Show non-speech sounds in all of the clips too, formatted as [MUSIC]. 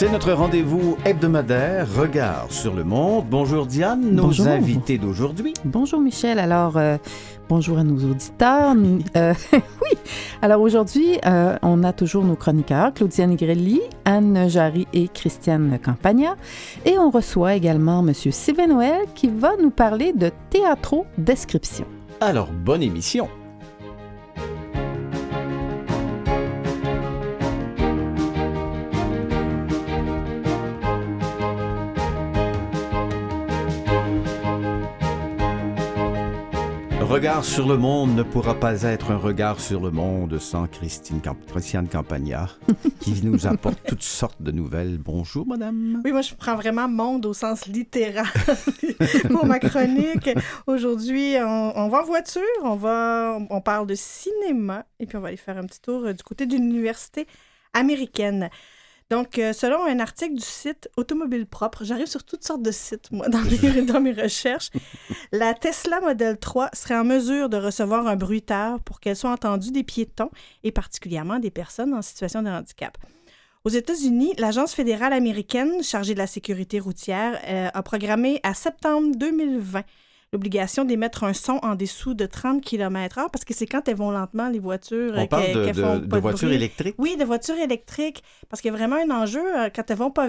C'est notre rendez-vous hebdomadaire, Regard sur le monde. Bonjour Diane, nos Bonjour. invités d'aujourd'hui. Bonjour Michel. Alors, euh, bonjour à nos auditeurs. Euh, [LAUGHS] oui. Alors aujourd'hui, euh, on a toujours nos chroniqueurs, Claudiane Grelli, Anne Jarry et Christiane Campagna. Et on reçoit également M. Sylvain Noël qui va nous parler de théâtro description. Alors, bonne émission. Regard sur le monde ne pourra pas être un regard sur le monde sans Christine Camp- Christiane Campagna, [LAUGHS] qui nous apporte toutes sortes de nouvelles. Bonjour, madame. Oui, moi, je prends vraiment monde au sens littéral [LAUGHS] pour ma chronique. Aujourd'hui, on, on va en voiture, on, va, on parle de cinéma et puis on va aller faire un petit tour euh, du côté d'une université américaine. Donc, euh, selon un article du site Automobile Propre, j'arrive sur toutes sortes de sites, moi, dans mes, [LAUGHS] recherches, la Tesla Model 3 serait en mesure de recevoir un bruiteur pour qu'elle soit entendue des piétons et particulièrement des personnes en situation de handicap. Aux États-Unis, l'Agence fédérale américaine chargée de la sécurité routière euh, a programmé à septembre 2020 l'obligation d'émettre un son en dessous de 30 km/h parce que c'est quand elles vont lentement, les voitures. euh, On parle qu'elles- de, de- voitures électriques? Oui, de voitures électriques. Parce qu'il y a vraiment un enjeu, euh, quand elles vont pas,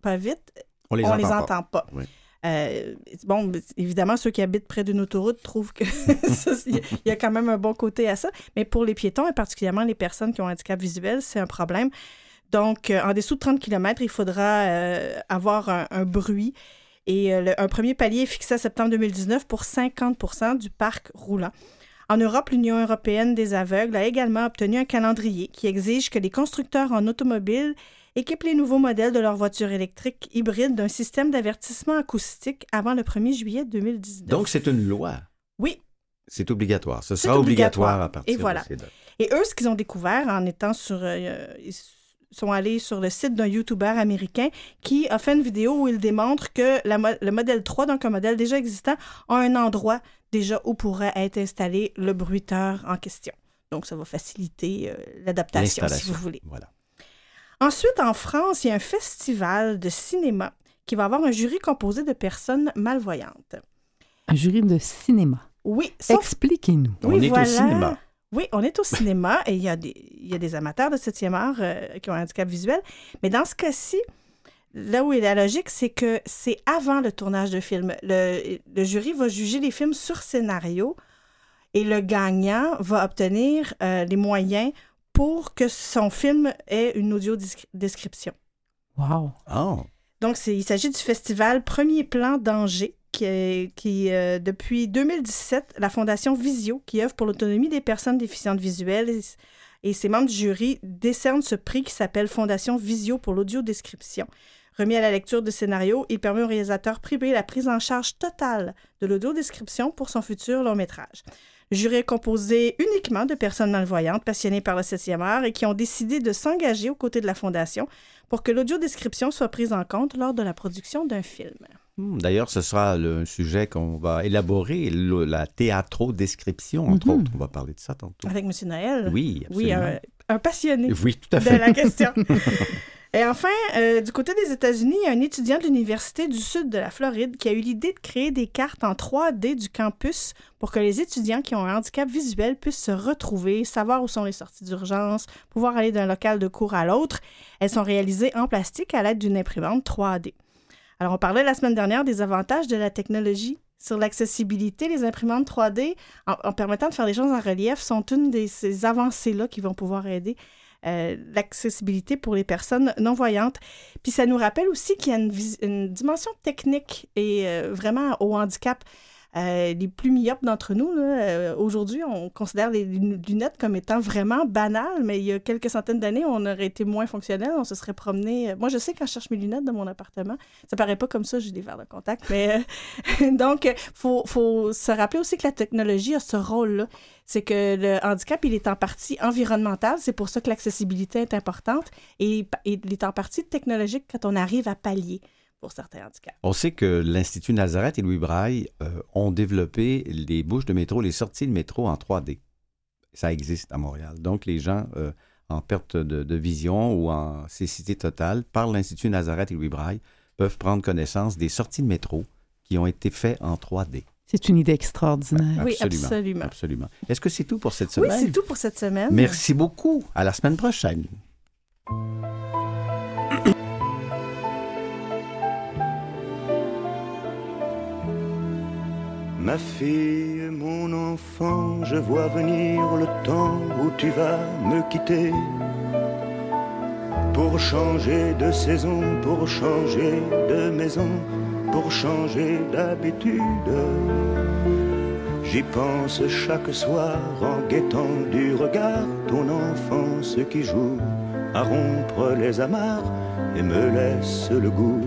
pas vite, On les on entend les pas. entend pas. Oui. Euh, bon, évidemment, ceux qui habitent près d'une autoroute trouvent que il y a- il y a quand même un bon côté à ça. Mais pour les piétons et particulièrement les personnes qui ont un handicap visuel, c'est un problème. Donc, euh, en dessous de 30 km, il faudra euh, avoir un, un bruit. Et euh, le- un premier palier est fixé à septembre 2019 pour 50% du parc roulant. En Europe, l'Union européenne des aveugles a également obtenu un calendrier qui exige que les constructeurs en automobile équipent les nouveaux modèles de leurs voitures électriques hybrides d'un système d'avertissement acoustique avant le 1er juillet 2019. Donc, c'est une loi. Oui. C'est obligatoire. Ce sera obligatoire. obligatoire. à partir Et voilà. de ces dates. Et eux, ce qu'ils ont découvert en étant sur... euh, sont allés sur le site d'un YouTuber américain qui a fait une vidéo où il démontre que la mo- le modèle 3, donc un modèle déjà existant, a un endroit déjà où pourrait être installé le bruiteur en question. Donc, ça va faciliter euh, l'adaptation, si vous voulez. Voilà. Ensuite, en France, il y a un festival de cinéma qui va avoir un jury composé de personnes malvoyantes. Un jury de cinéma. Oui, sauf Expliquez-nous. On Oui, est voilà. au cinéma. Oui, on est au cinéma et il y a des, il y a des amateurs de 7e art euh, qui ont un handicap visuel. Mais dans ce cas-ci, là où est la logique, c'est que c'est avant le tournage de film. Le, le jury va juger les films sur scénario et le gagnant va obtenir euh, les moyens pour que son film ait une audio description. Wow. Oh. Donc, il s'agit du festival Premier Plan d'Angers, qui, qui euh, depuis 2017, la Fondation Visio, qui œuvre pour l'autonomie des personnes déficientes visuelles, et, et ses membres du jury décernent ce prix qui s'appelle Fondation Visio pour l'audiodescription. Remis à la lecture de scénario, il permet au réalisateur privé la prise en charge totale de l'audiodescription pour son futur long métrage. Le jury est composé uniquement de personnes malvoyantes passionnées par le 7e art et qui ont décidé de s'engager aux côtés de la Fondation pour que l'audiodescription soit prise en compte lors de la production d'un film. Hmm, D'ailleurs, ce sera le un sujet qu'on va élaborer, le- la théâtro-description, entre Mhm. autres. On va parler de ça tantôt. Avec M. Noël. Oui, Oui, absolument. un, un passionné Oui, tout à de fait. la question. [LAUGHS] Et enfin, euh, du côté des États-Unis, il y a un étudiant de l'Université du Sud de la Floride qui a eu l'idée de créer des cartes en 3D du campus pour que les étudiants qui ont un handicap visuel puissent se retrouver, savoir où sont les sorties d'urgence, pouvoir aller d'un local de cours à l'autre. Elles sont réalisées en plastique à l'aide d'une imprimante 3D. Alors, on parlait la semaine dernière des avantages de la technologie sur l'accessibilité. Les imprimantes 3D, en, permettant de faire des choses en relief, sont une de ces avancées-là qui vont pouvoir aider euh, l'accessibilité pour les personnes non-voyantes. Puis ça nous rappelle aussi qu'il y a une dimension technique et euh, vraiment au handicap. Euh, les plus myopes d'entre nous, euh, aujourd'hui, on considère les lunettes comme étant vraiment banales, mais il y a quelques centaines d'années, on aurait été moins fonctionnel, on se serait promené. Moi, je sais quand je cherche mes lunettes dans mon appartement, ça paraît pas comme ça, j'ai des verres de contact, mais [LAUGHS] donc, faut, faut se rappeler aussi que la technologie a ce rôle-là c'est que le handicap, il est en partie environnemental. C'est pour ça que l'accessibilité est importante et, il est en partie technologique quand on arrive à pallier pour certains handicaps. On sait que l'Institut Nazareth et Louis Braille euh, ont développé les bouches de métro, les sorties de métro en 3D. Ça existe à Montréal. Donc, les gens euh, en perte de, vision ou en cécité totale, par l'Institut Nazareth et Louis Braille, peuvent prendre connaissance des sorties de métro qui ont été faites en 3D. C'est une idée extraordinaire. Oui, absolument. Absolument. Est-ce que c'est tout pour cette semaine? Oui, c'est tout pour cette semaine. Merci beaucoup. À la semaine prochaine. Ma fille, mon enfant, je vois venir le temps où tu vas me quitter. Pour changer de saison, pour changer de maison pour changer d'habitude. J'y pense chaque soir en guettant du regard ton enfance qui joue à rompre les amarres et me laisse le goût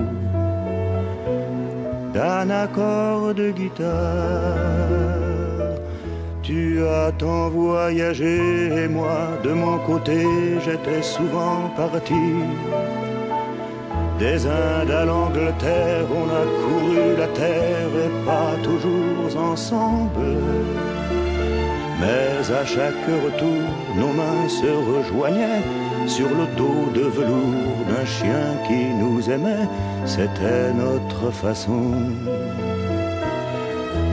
d'un accord de guitare. Tu as tant voyagé et moi de mon côté j'étais souvent parti des Indes à l'Angleterre, on a couru la terre et pas toujours ensemble. Mais à chaque retour, nos mains se rejoignaient sur le dos de velours d'un chien qui nous aimait. C'était notre façon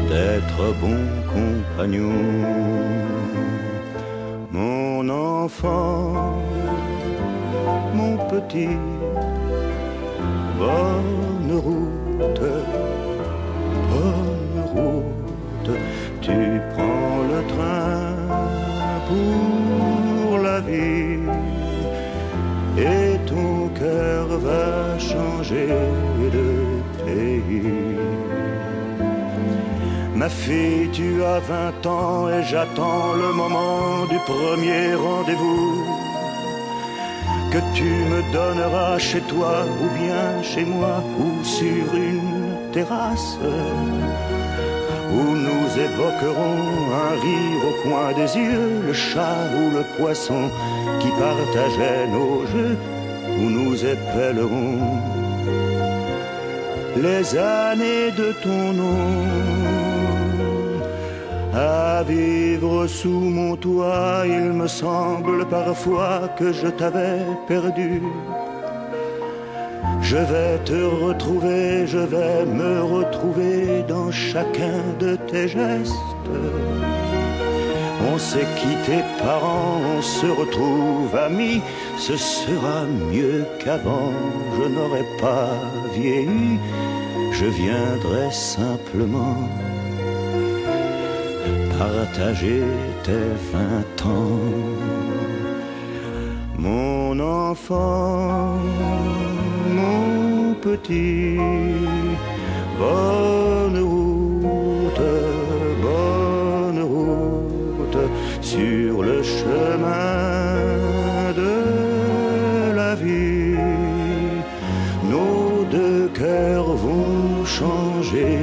d'être bons compagnons. Mon enfant, mon petit bonne route, tu prends le train pour la vie et ton cœur va changer de pays. Ma fille, tu as vingt ans et j'attends le moment du premier rendez-vous que tu me donneras chez toi ou bien chez moi ou sur une terrasse où nous évoquerons un rire au coin des yeux, le chat ou le poisson qui partageait nos jeux, où nous épellerons les années de ton nom. À vivre sous mon toit, il me semble parfois que je t'avais perdu. Je vais te retrouver, je vais me retrouver dans chacun de tes gestes. On s'est quitté parents, on se retrouve amis, ce sera mieux qu'avant, je n'aurai pas vieilli, je viendrai simplement partager tes vingt ans. Mon enfant, mon petit, bonne route, bonne route sur le chemin de la vie. Nos deux cœurs vont changer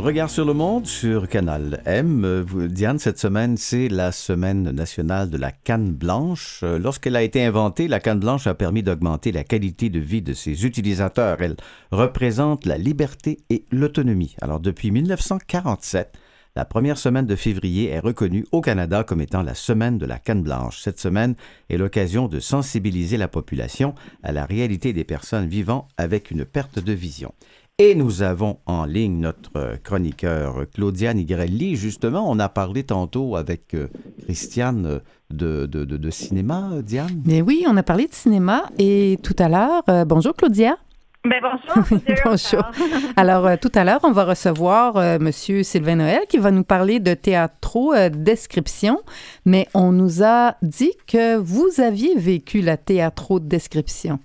Regard sur le monde sur Canal M. Diane, cette semaine, c'est la semaine nationale de la canne blanche. Lorsqu'elle a été inventée, la canne blanche a permis d'augmenter la qualité de vie de ses utilisateurs. Elle représente la liberté et l'autonomie. Alors, depuis 1947, la première semaine de février est reconnue au Canada comme étant la semaine de la canne blanche. Cette semaine est l'occasion de sensibiliser la population à la réalité des personnes vivant avec une perte de vision. Et nous avons en ligne notre chroniqueur Claudia Nigrelli. Justement, on a parlé tantôt avec euh, Christiane de, de, cinéma, Diane. Mais oui, on a parlé de cinéma et tout à l'heure, euh, bonjour Claudia. Ben, bonjour. [LAUGHS] bonjour. [LAUGHS] Alors, euh, tout à l'heure, on va recevoir euh, Monsieur Sylvain Noël qui va nous parler de théâtro euh, description, mais on nous a dit que vous aviez vécu la théâtro description.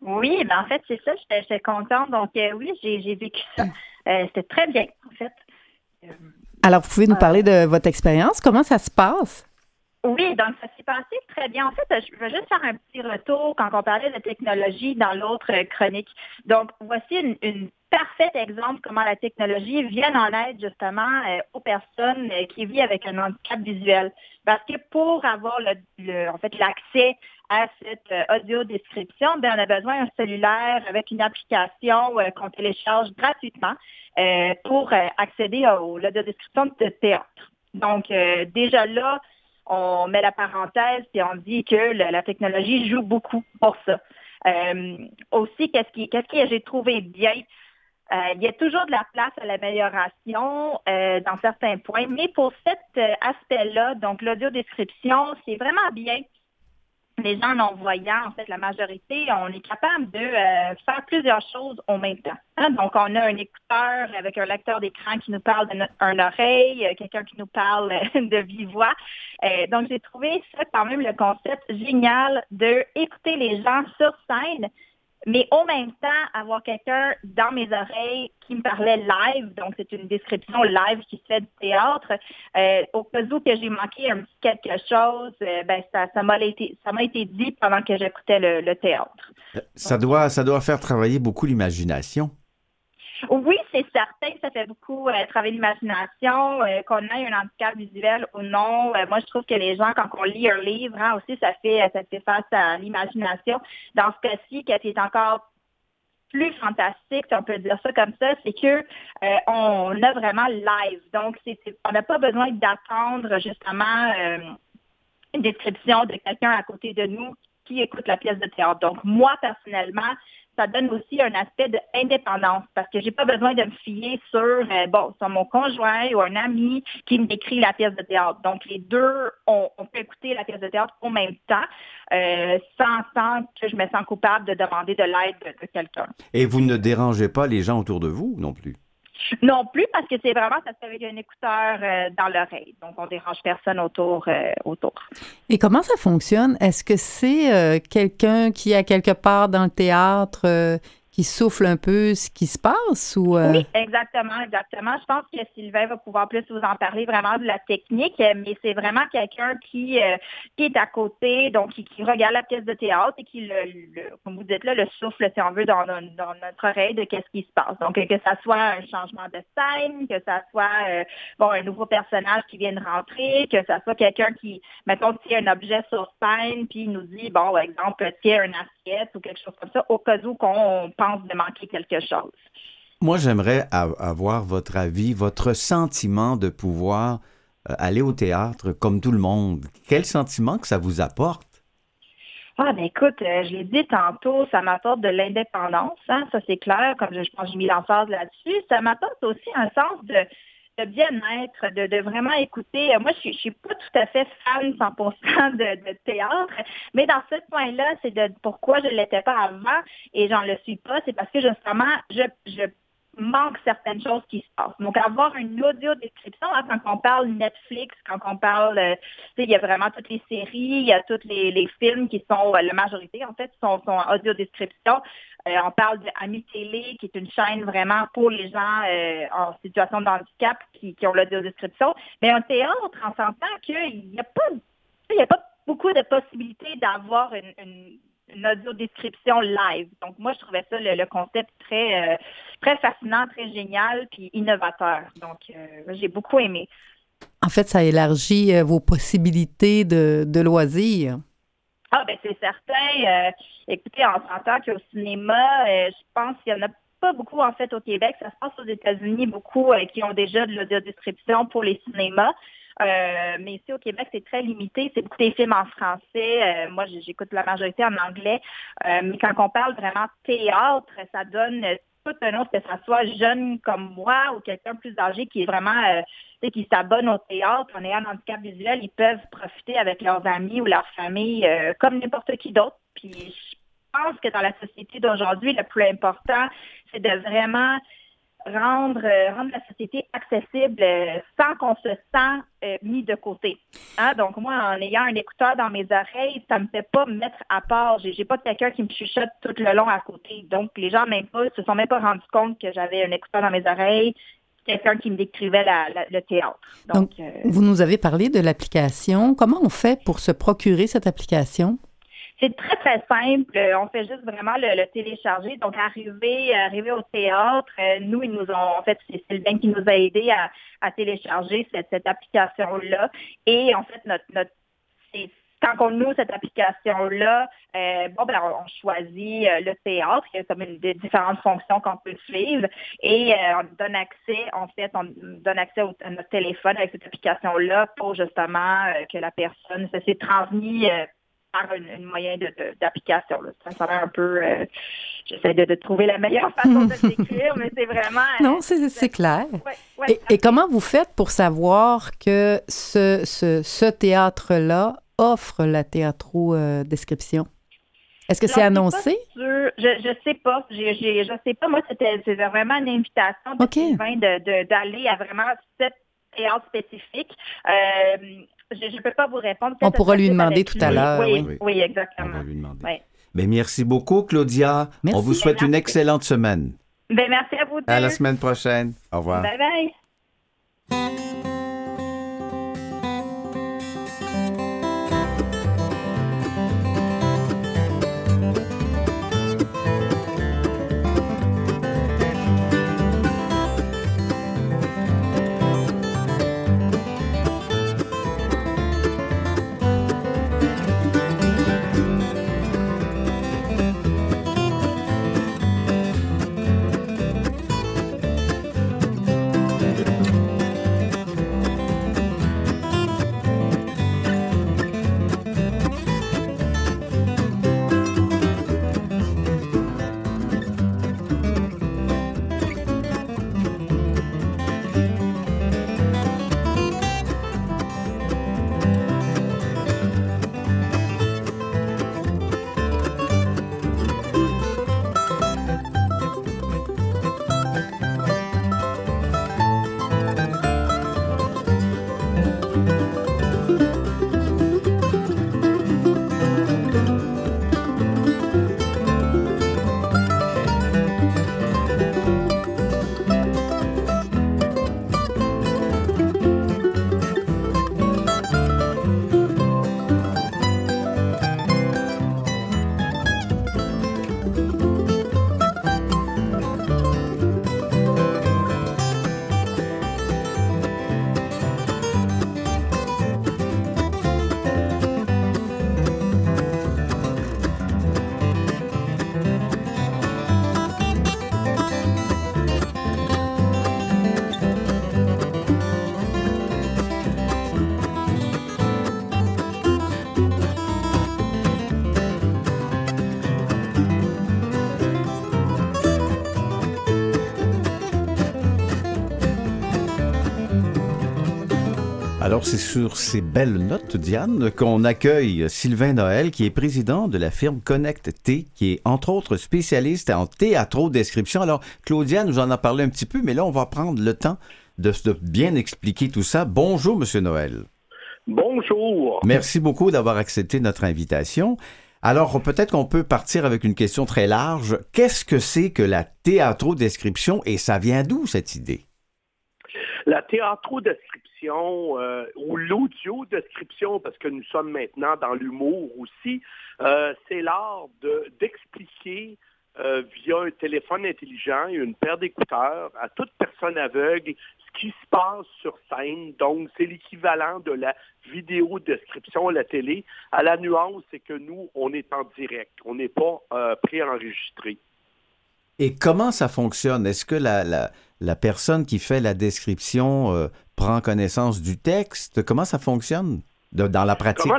Oui, ben en fait, c'est ça, j'étais contente. Donc, oui, j'ai vécu ça. C'était très bien, en fait. Alors, vous pouvez nous parler de votre expérience. Comment ça se passe? Oui, donc ça s'est passé très bien. En fait, je veux juste faire un petit retour quand on parlait de technologie dans l'autre chronique. Donc, voici une, parfait exemple comment la technologie vient en aide justement euh, aux personnes euh, qui vivent avec un handicap visuel. Parce que pour avoir le, en fait l'accès à cette euh, audio description, ben on a besoin d'un cellulaire avec une application qu'on télécharge gratuitement pour accéder à l'audio description de théâtre. Donc déjà là, on met la parenthèse et on dit que la technologie joue beaucoup pour ça. Euh, aussi, qu'est-ce qui, qu'est-ce que j'ai trouvé bien? Euh, il y a toujours de la place à l'amélioration euh, dans certains points, mais pour cet aspect-là, donc l'audio-description, c'est vraiment bien les gens non-voyants, en fait, la majorité, on est capable de euh, faire plusieurs choses en même temps. Hein. Donc, on a un écouteur avec un lecteur d'écran qui nous parle d'une oreille, euh, quelqu'un qui nous parle de vive voix. Euh, donc, j'ai trouvé ça quand même le concept génial de écouter les gens sur scène, mais en même temps, avoir quelqu'un dans mes oreilles qui me parlait live, donc c'est une description live qui se fait du théâtre. Euh, au cas où que j'ai manqué un petit quelque chose, euh, ben ça, ça m'a été, été dit pendant que j'écoutais le, théâtre. Ça doit, ça doit faire travailler beaucoup l'imagination. Oui, c'est certain que ça fait beaucoup euh, travailler l'imagination, euh, qu'on ait un handicap visuel ou non. Euh, moi, je trouve que les gens, quand on lit un livre, hein, aussi, ça fait, ça fait face à l'imagination. Dans ce cas-ci, qui est encore plus fantastique, si on peut dire ça comme ça, c'est que on a vraiment live. Donc, on n'a pas besoin d'attendre justement une description de quelqu'un à côté de nous qui écoute la pièce de théâtre. Donc, moi, personnellement, ça donne aussi un aspect d'indépendance parce que j'ai pas besoin de me fier sur, euh, bon, sur mon conjoint ou un ami qui me décrit la pièce de théâtre. Donc, les deux, on, peut écouter la pièce de théâtre en même temps euh, sans, que je me sens coupable de demander de l'aide de quelqu'un. Et vous ne dérangez pas les gens autour de vous non plus? Non plus, parce que c'est vraiment, ça se fait avec un écouteur euh, dans l'oreille. Donc, on dérange personne autour, euh, autour. Et comment ça fonctionne? Est-ce que c'est euh, quelqu'un qui, a quelque part dans le théâtre, qui souffle un peu ce qui se passe ou Oui, exactement, exactement. Je pense que Sylvain va pouvoir plus vous en parler vraiment de la technique, mais c'est vraiment quelqu'un qui, qui est à côté, donc qui, regarde la pièce de théâtre et qui, le, comme vous dites là, le souffle, si on veut, dans, notre oreille de qu'est-ce qui se passe. Donc, que ça soit un changement de scène, que ça soit bon un nouveau personnage qui vient de rentrer, que ça soit quelqu'un qui, mettons, tient un objet sur scène, puis il nous dit, bon, exemple, tient un assiette ou quelque chose comme ça, au cas où qu'on pense de manquer quelque chose. Moi, j'aimerais avoir votre avis, votre sentiment de pouvoir euh, aller au théâtre comme tout le monde. Quel sentiment que ça vous apporte? Ah, ben écoute, euh, je l'ai dit tantôt, ça m'apporte de l'indépendance, hein, ça c'est clair, comme je, je pense que j'ai mis l'emphase là-dessus. Ça m'apporte aussi un sens de, de bien-être, de, vraiment écouter. Moi, je ne suis pas tout à fait fan 100% de, de, théâtre, mais dans ce point-là, c'est de pourquoi je ne l'étais pas avant et j'en le suis pas, c'est parce que justement, je manque certaines choses qui se passent. Donc, avoir une audio description, hein, quand on parle Netflix, quand on parle, euh, il y a vraiment toutes les séries, il y a tous les, les films qui sont, euh, la majorité en fait, sont, sont en audio description. Euh, on parle de Ami Télé, qui est une chaîne vraiment pour les gens euh, en situation de handicap qui, qui ont l'audio description. Mais un théâtre, on s'entend qu'il n'y a pas, il y a pas beaucoup de possibilités d'avoir une, une une audio description live. Donc moi, je trouvais ça le, concept très euh, très fascinant, très génial, puis innovateur. Donc euh, j'ai beaucoup aimé. En fait, ça élargit euh, vos possibilités de, de loisirs. Ah ben c'est certain. écoutez, on s'entend qu'au cinéma, je pense qu'il y en a pas beaucoup en fait au Québec. Ça se passe aux États-Unis beaucoup qui ont déjà de l'audio description pour les cinémas. Euh, mais ici au Québec, c'est très limité. C'est beaucoup des films en français. Euh, moi, j'écoute la majorité en anglais. Euh, mais quand on parle vraiment théâtre, ça donne tout un autre, que ça soit jeune comme moi ou quelqu'un plus âgé qui est vraiment qui s'abonne au théâtre en ayant un handicap visuel, ils peuvent profiter avec leurs amis ou leur famille comme n'importe qui d'autre. Puis pense que dans la société d'aujourd'hui, le plus important, c'est de vraiment rendre, euh, rendre la société accessible euh, sans qu'on se sent euh, mis de côté. Hein? Donc, moi, en ayant un écouteur dans mes oreilles, ça me fait pas me mettre à part. J'ai, j'ai pas quelqu'un qui me chuchote tout le long à côté. Donc, les gens même pas, se sont même pas rendus compte que j'avais un écouteur dans mes oreilles, quelqu'un qui me décrivait la, la, le théâtre. Donc, Donc vous nous avez parlé de l'application. Comment on fait pour se procurer cette application? C'est très, très simple. On fait juste vraiment le, télécharger. Donc, arriver, arriver au théâtre, nous, ils nous ont, en fait, c'est Sylvain qui nous a aidés à, à télécharger cette, cette application-là. Et en fait, notre, notre c'est quand on ouvre cette application-là, euh, bon, ben, on choisit euh, le théâtre, il y a comme une, des différentes fonctions qu'on peut suivre et euh, on donne accès, en fait, on donne accès à notre téléphone avec cette application-là pour justement euh, que la personne, ça s'est transmis euh, par un, moyen d'application. Ça, ça un peu... Euh, J'essaie de, de, trouver la meilleure façon de le [LAUGHS] décrire, mais c'est vraiment... Non, c'est clair. Ouais, ouais, et, et, comment vous faites pour savoir que ce, ce, ce théâtre-là offre la théâtro-description? Est-ce que c'est annoncé? Je, je sais pas. Je je sais pas. Moi, c'était vraiment une invitation de okay. d'aller à vraiment cette théâtre spécifique. Euh, je ne peux pas vous répondre. On pourra lui demander tout à l'heure. Oui, oui, oui, exactement. On va lui demander. Oui. Ben, merci beaucoup, Claudia. Merci. On vous souhaite une excellente semaine. Ben, merci à vous. Deux. À la semaine prochaine. Au revoir. Bye bye. C'est sur ces belles notes, Diane, qu'on accueille Sylvain Noël, qui est président de la firme Connect T, qui est entre autres spécialiste en théâtro-description. Alors, Claudia nous en a parlé un petit peu, mais là, on va prendre le temps de, de bien expliquer tout ça. Bonjour, Monsieur Noël. Bonjour. Merci beaucoup d'avoir accepté notre invitation. Alors, peut-être qu'on peut partir avec une question très large. Qu'est-ce que c'est que la théâtro-description et ça vient d'où cette idée? La théâtro-description euh, ou l'audio-description, parce que nous sommes maintenant dans l'humour aussi, euh, c'est l'art d'expliquer euh, via un téléphone intelligent et une paire d'écouteurs à toute personne aveugle ce qui se passe sur scène. Donc, c'est l'équivalent de la vidéo description à la télé. À la nuance, c'est que nous, on est en direct. On n'est pas préenregistré. Et comment ça fonctionne? Est-ce que la, la, personne qui fait la description prend connaissance du texte? Comment ça fonctionne dans la pratique?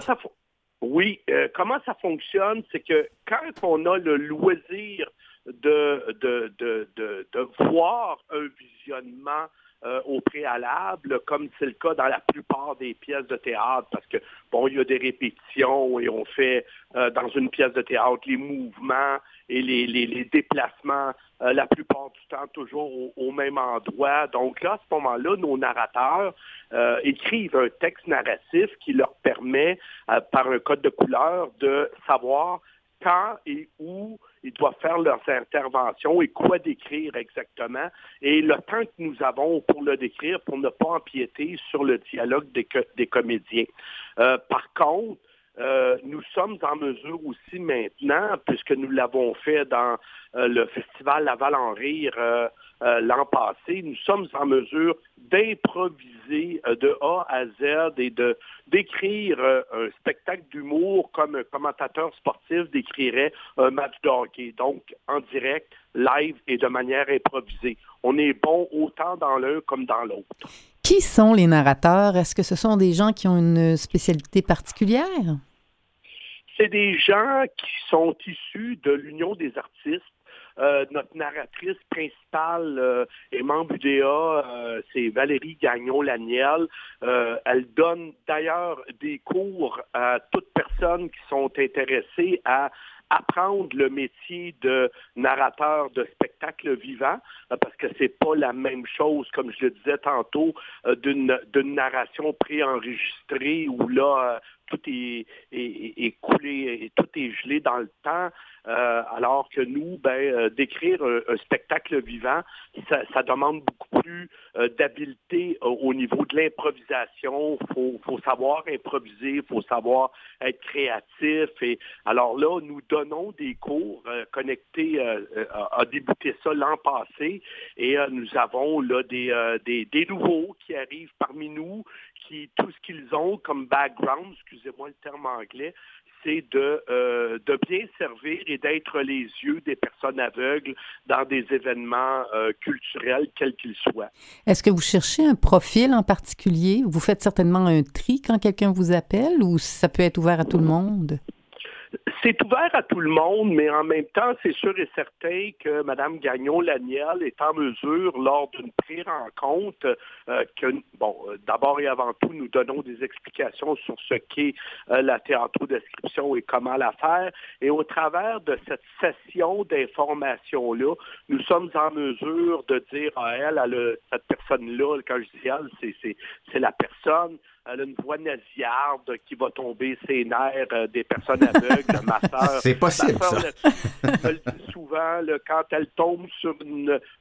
Oui, euh, comment ça fonctionne? C'est que quand on a le loisir de, de, de, de voir un visionnement euh, au préalable, comme c'est le cas dans la plupart des pièces de théâtre, parce que, bon, il y a des répétitions et on fait euh, dans une pièce de théâtre les mouvements et les, déplacements euh, la plupart du temps toujours au, même endroit. Donc là, à ce moment-là, nos narrateurs écrivent un texte narratif qui leur permet, par un code de couleur, de savoir quand et où ils doivent faire leurs interventions et quoi décrire exactement, et le temps que nous avons pour le décrire, pour ne pas empiéter sur le dialogue des, comédiens. Euh, par contre, euh, nous sommes en mesure aussi maintenant, puisque nous l'avons fait dans euh, le festival Laval en rire l'an passé, nous sommes en mesure d'improviser de A à Z et de d'écrire un spectacle d'humour comme un commentateur sportif décrirait un match de hockey, donc en direct, live et de manière improvisée. On est bon autant dans l'un comme dans l'autre. Qui sont les narrateurs? Est-ce que ce sont des gens qui ont une spécialité particulière? C'est des gens qui sont issus de l'Union des artistes. Euh, notre narratrice principale euh, est membre UDA, euh, c'est Valérie Gagnon-Laniel. elle donne d'ailleurs des cours à toutes personnes qui sont intéressées à apprendre le métier de narrateur de spectacle vivant, parce que c'est pas la même chose, comme je le disais tantôt, d'une narration préenregistrée où là, tout est, est, coulé, et tout est gelé dans le temps, euh, alors que nous, ben, euh, d'écrire un, spectacle vivant, ça, demande beaucoup plus euh, d'habileté au niveau de l'improvisation. Il faut, savoir improviser, il faut savoir être créatif. Et alors là, nous donnons des cours connectés, à débuté ça l'an passé, et nous avons là des, des, des nouveaux qui arrivent parmi nous, tout ce qu'ils ont comme background, excusez-moi le terme anglais, c'est de, euh, de bien servir et d'être les yeux des personnes aveugles dans des événements euh, culturels, quels qu'ils soient. Est-ce que vous cherchez un profil en particulier? Vous faites certainement un tri quand quelqu'un vous appelle ou ça peut être ouvert à tout le monde? C'est ouvert à tout le monde, mais en même temps, c'est sûr et certain que Mme Gagnon-Laniel est en mesure, lors d'une pré-rencontre, euh, que, bon, euh, d'abord et avant tout, nous donnons des explications sur ce qu'est euh, la théâtro-description et comment la faire. Et au travers de cette session d'information-là, nous sommes en mesure de dire à elle, elle cette personne-là, quand je dis c'est la personne, elle a une voix nasillarde qui va tomber ses nerfs euh, des personnes aveugles, ma [LAUGHS] soeur. C'est possible, ça. Le, souvent, quand elle tombe sur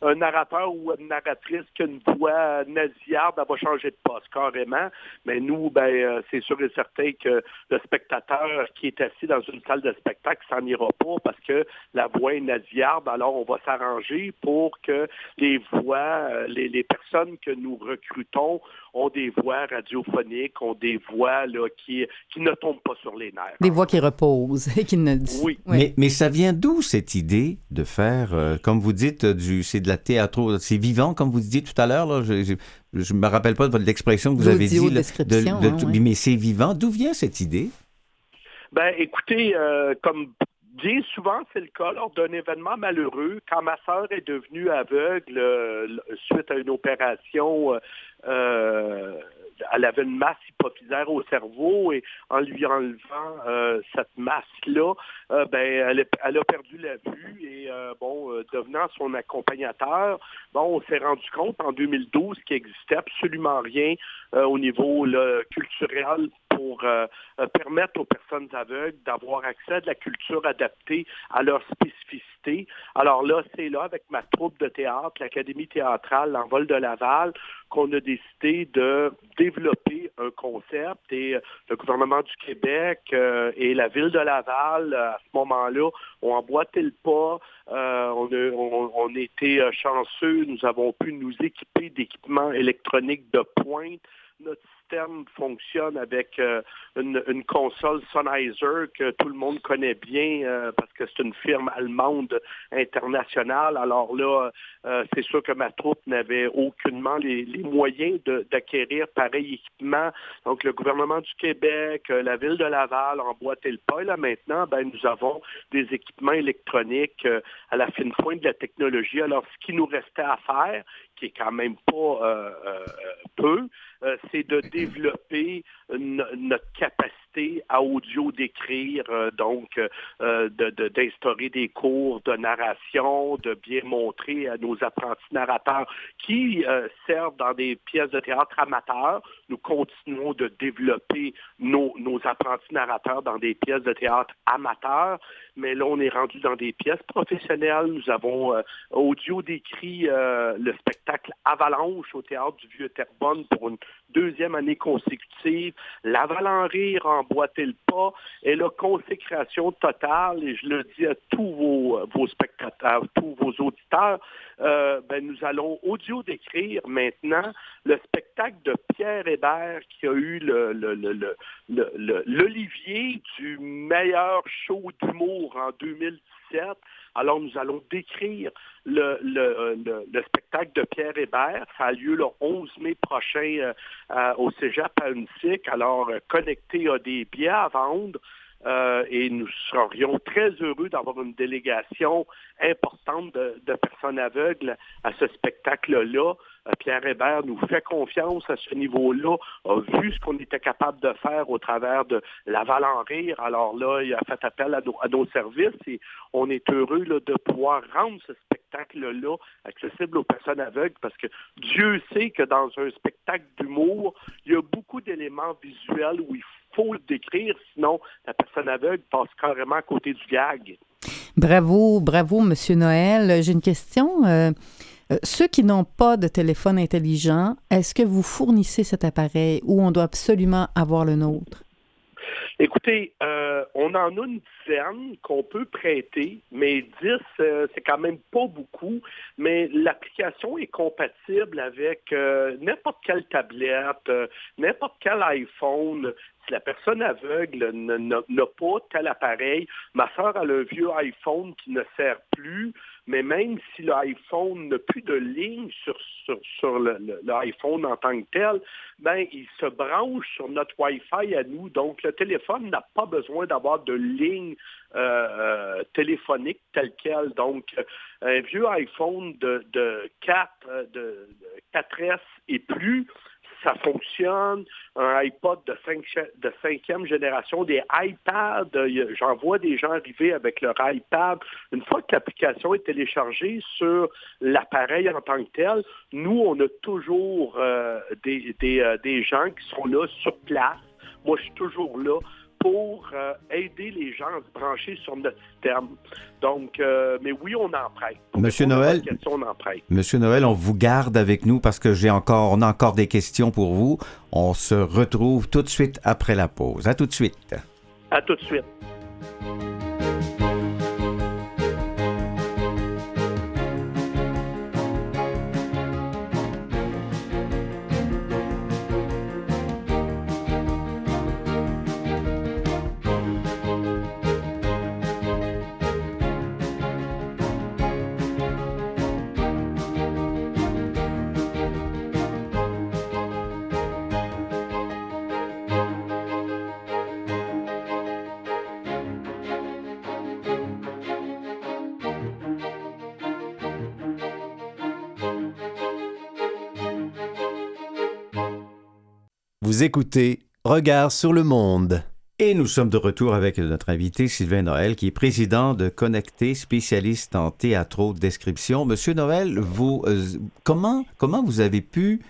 un narrateur ou une narratrice qui a une voix nasillarde, elle va changer de poste carrément. Mais nous, ben, euh, c'est sûr et certain que le spectateur qui est assis dans une salle de spectacle s'en ira pas parce que la voix est nasillarde. Alors, on va s'arranger pour que les voix, euh, les, les personnes que nous recrutons ont des voix radiophoniques, ont des voix qui, qui ne tombent pas sur les nerfs. Des voix qui reposent [LAUGHS] et qui ne... Oui. Mais, mais ça vient d'où cette idée de faire, euh, comme vous dites, du, c'est de la théâtre, c'est vivant, comme vous disiez tout à l'heure, je ne me rappelle pas de l'expression que vous avez dit. De, hein, Mais c'est vivant. D'où vient cette idée? Ben, écoutez, euh, comme Bien souvent, c'est le cas lors d'un événement malheureux. Quand ma sœur est devenue aveugle euh, suite à une opération, euh, euh, elle avait une masse hypophysaire au cerveau et en lui enlevant cette masse-là, ben, elle, a perdu la vue et bon, devenant son accompagnateur, bon, on s'est rendu compte en 2012 qu'il n'existait absolument rien au niveau culturel pour euh, euh, permettre aux personnes aveugles d'avoir accès à de la culture adaptée à leur spécificité. Alors là, c'est là, avec ma troupe de théâtre, l'Académie théâtrale L'Envol de Laval, qu'on a décidé de développer un concept et euh, le gouvernement du Québec et la ville de Laval, à ce moment-là, ont emboîté le pas. on, a, on, été chanceux, nous avons pu nous équiper d'équipements électroniques de pointe. Fonctionne avec euh, une, console Sennheiser que tout le monde connaît bien euh, parce que c'est une firme allemande internationale. Alors là, euh, c'est sûr que ma troupe n'avait aucunement les, moyens d'acquérir pareil équipement. Donc le gouvernement du Québec, la ville de Laval emboîté le pas. Et là maintenant, ben, nous avons des équipements électroniques à la fine pointe de la technologie. Alors ce qui nous restait à faire, qui est quand même pas peu, c'est de développer notre capacité à audio d'écrire, euh, donc euh, d'instaurer des cours de narration, de bien montrer à nos apprentis narrateurs qui euh, servent dans des pièces de théâtre amateurs. Nous continuons de développer nos, nos apprentis narrateurs dans des pièces de théâtre amateurs, mais là, on est rendu dans des pièces professionnelles. Nous avons audio décrit le spectacle Avalanche au théâtre du Vieux-Terrebonne pour une deuxième année consécutive. L'avalant rire le pas et la consécration totale, et je le dis à tous vos, vos spectateurs, tous vos auditeurs, euh, ben, nous allons audio décrire maintenant le spectacle de Pierre Hébert qui a eu l'Olivier du meilleur show d'humour en 2017. Alors, nous allons décrire le, le, spectacle de Pierre Hébert. Ça a lieu le 11 mai prochain euh, au Cégep à Alors, euh, connecté à des billets à vendre. Euh, et nous serions très heureux d'avoir une délégation importante de, personnes aveugles à ce spectacle-là. Euh, Pierre Hébert nous fait confiance à ce niveau-là, a vu ce qu'on était capable de faire au travers de Laval en rire. Alors là, il a fait appel à nos, services et on est heureux de pouvoir rendre ce spectacle-là accessible aux personnes aveugles parce que Dieu sait que dans un spectacle d'humour, il y a beaucoup d'éléments visuels où il le décrire, sinon la personne aveugle passe carrément à côté du gag. Bravo, bravo, Monsieur Noël. J'ai une question. Euh, euh, ceux qui n'ont pas de téléphone intelligent, est-ce que vous fournissez cet appareil ou on doit absolument avoir le nôtre? Écoutez, euh, on en a une dizaine qu'on peut prêter, mais 10, c'est quand même pas beaucoup, mais l'application est compatible avec n'importe quelle tablette, n'importe quel iPhone. La personne aveugle n'a pas tel appareil, ma soeur a le vieux iPhone qui ne sert plus, mais même si l'iPhone n'a plus de ligne sur, sur, l'iPhone en tant que tel, ben, il se branche sur notre Wi-Fi à nous. Donc, le téléphone n'a pas besoin d'avoir de ligne euh, euh, téléphonique telle quelle. Donc, un vieux iPhone de, de 4, de 4S et plus, ça fonctionne. Un iPod de, cinquième génération, des iPads, j'en vois des gens arriver avec leur iPad. Une fois que l'application est téléchargée sur l'appareil en tant que tel, nous, on a toujours euh, des, euh, des gens qui sont là sur place. Moi, je suis toujours là pour euh, aider les gens à se brancher sur notre système. Donc, euh, mais oui, on en prête. Monsieur Noël, on en Monsieur Noël, on vous garde avec nous parce que j'ai encore, on a encore des questions pour vous. On se retrouve tout de suite après la pause. À tout de suite. À tout de suite. Écoutez Regard sur le monde. Et nous sommes de retour avec notre invité Sylvain Noël, qui est président de Connecté, spécialiste en théâtro-description. Monsieur Noël, vous, euh, comment, comment vous avez pu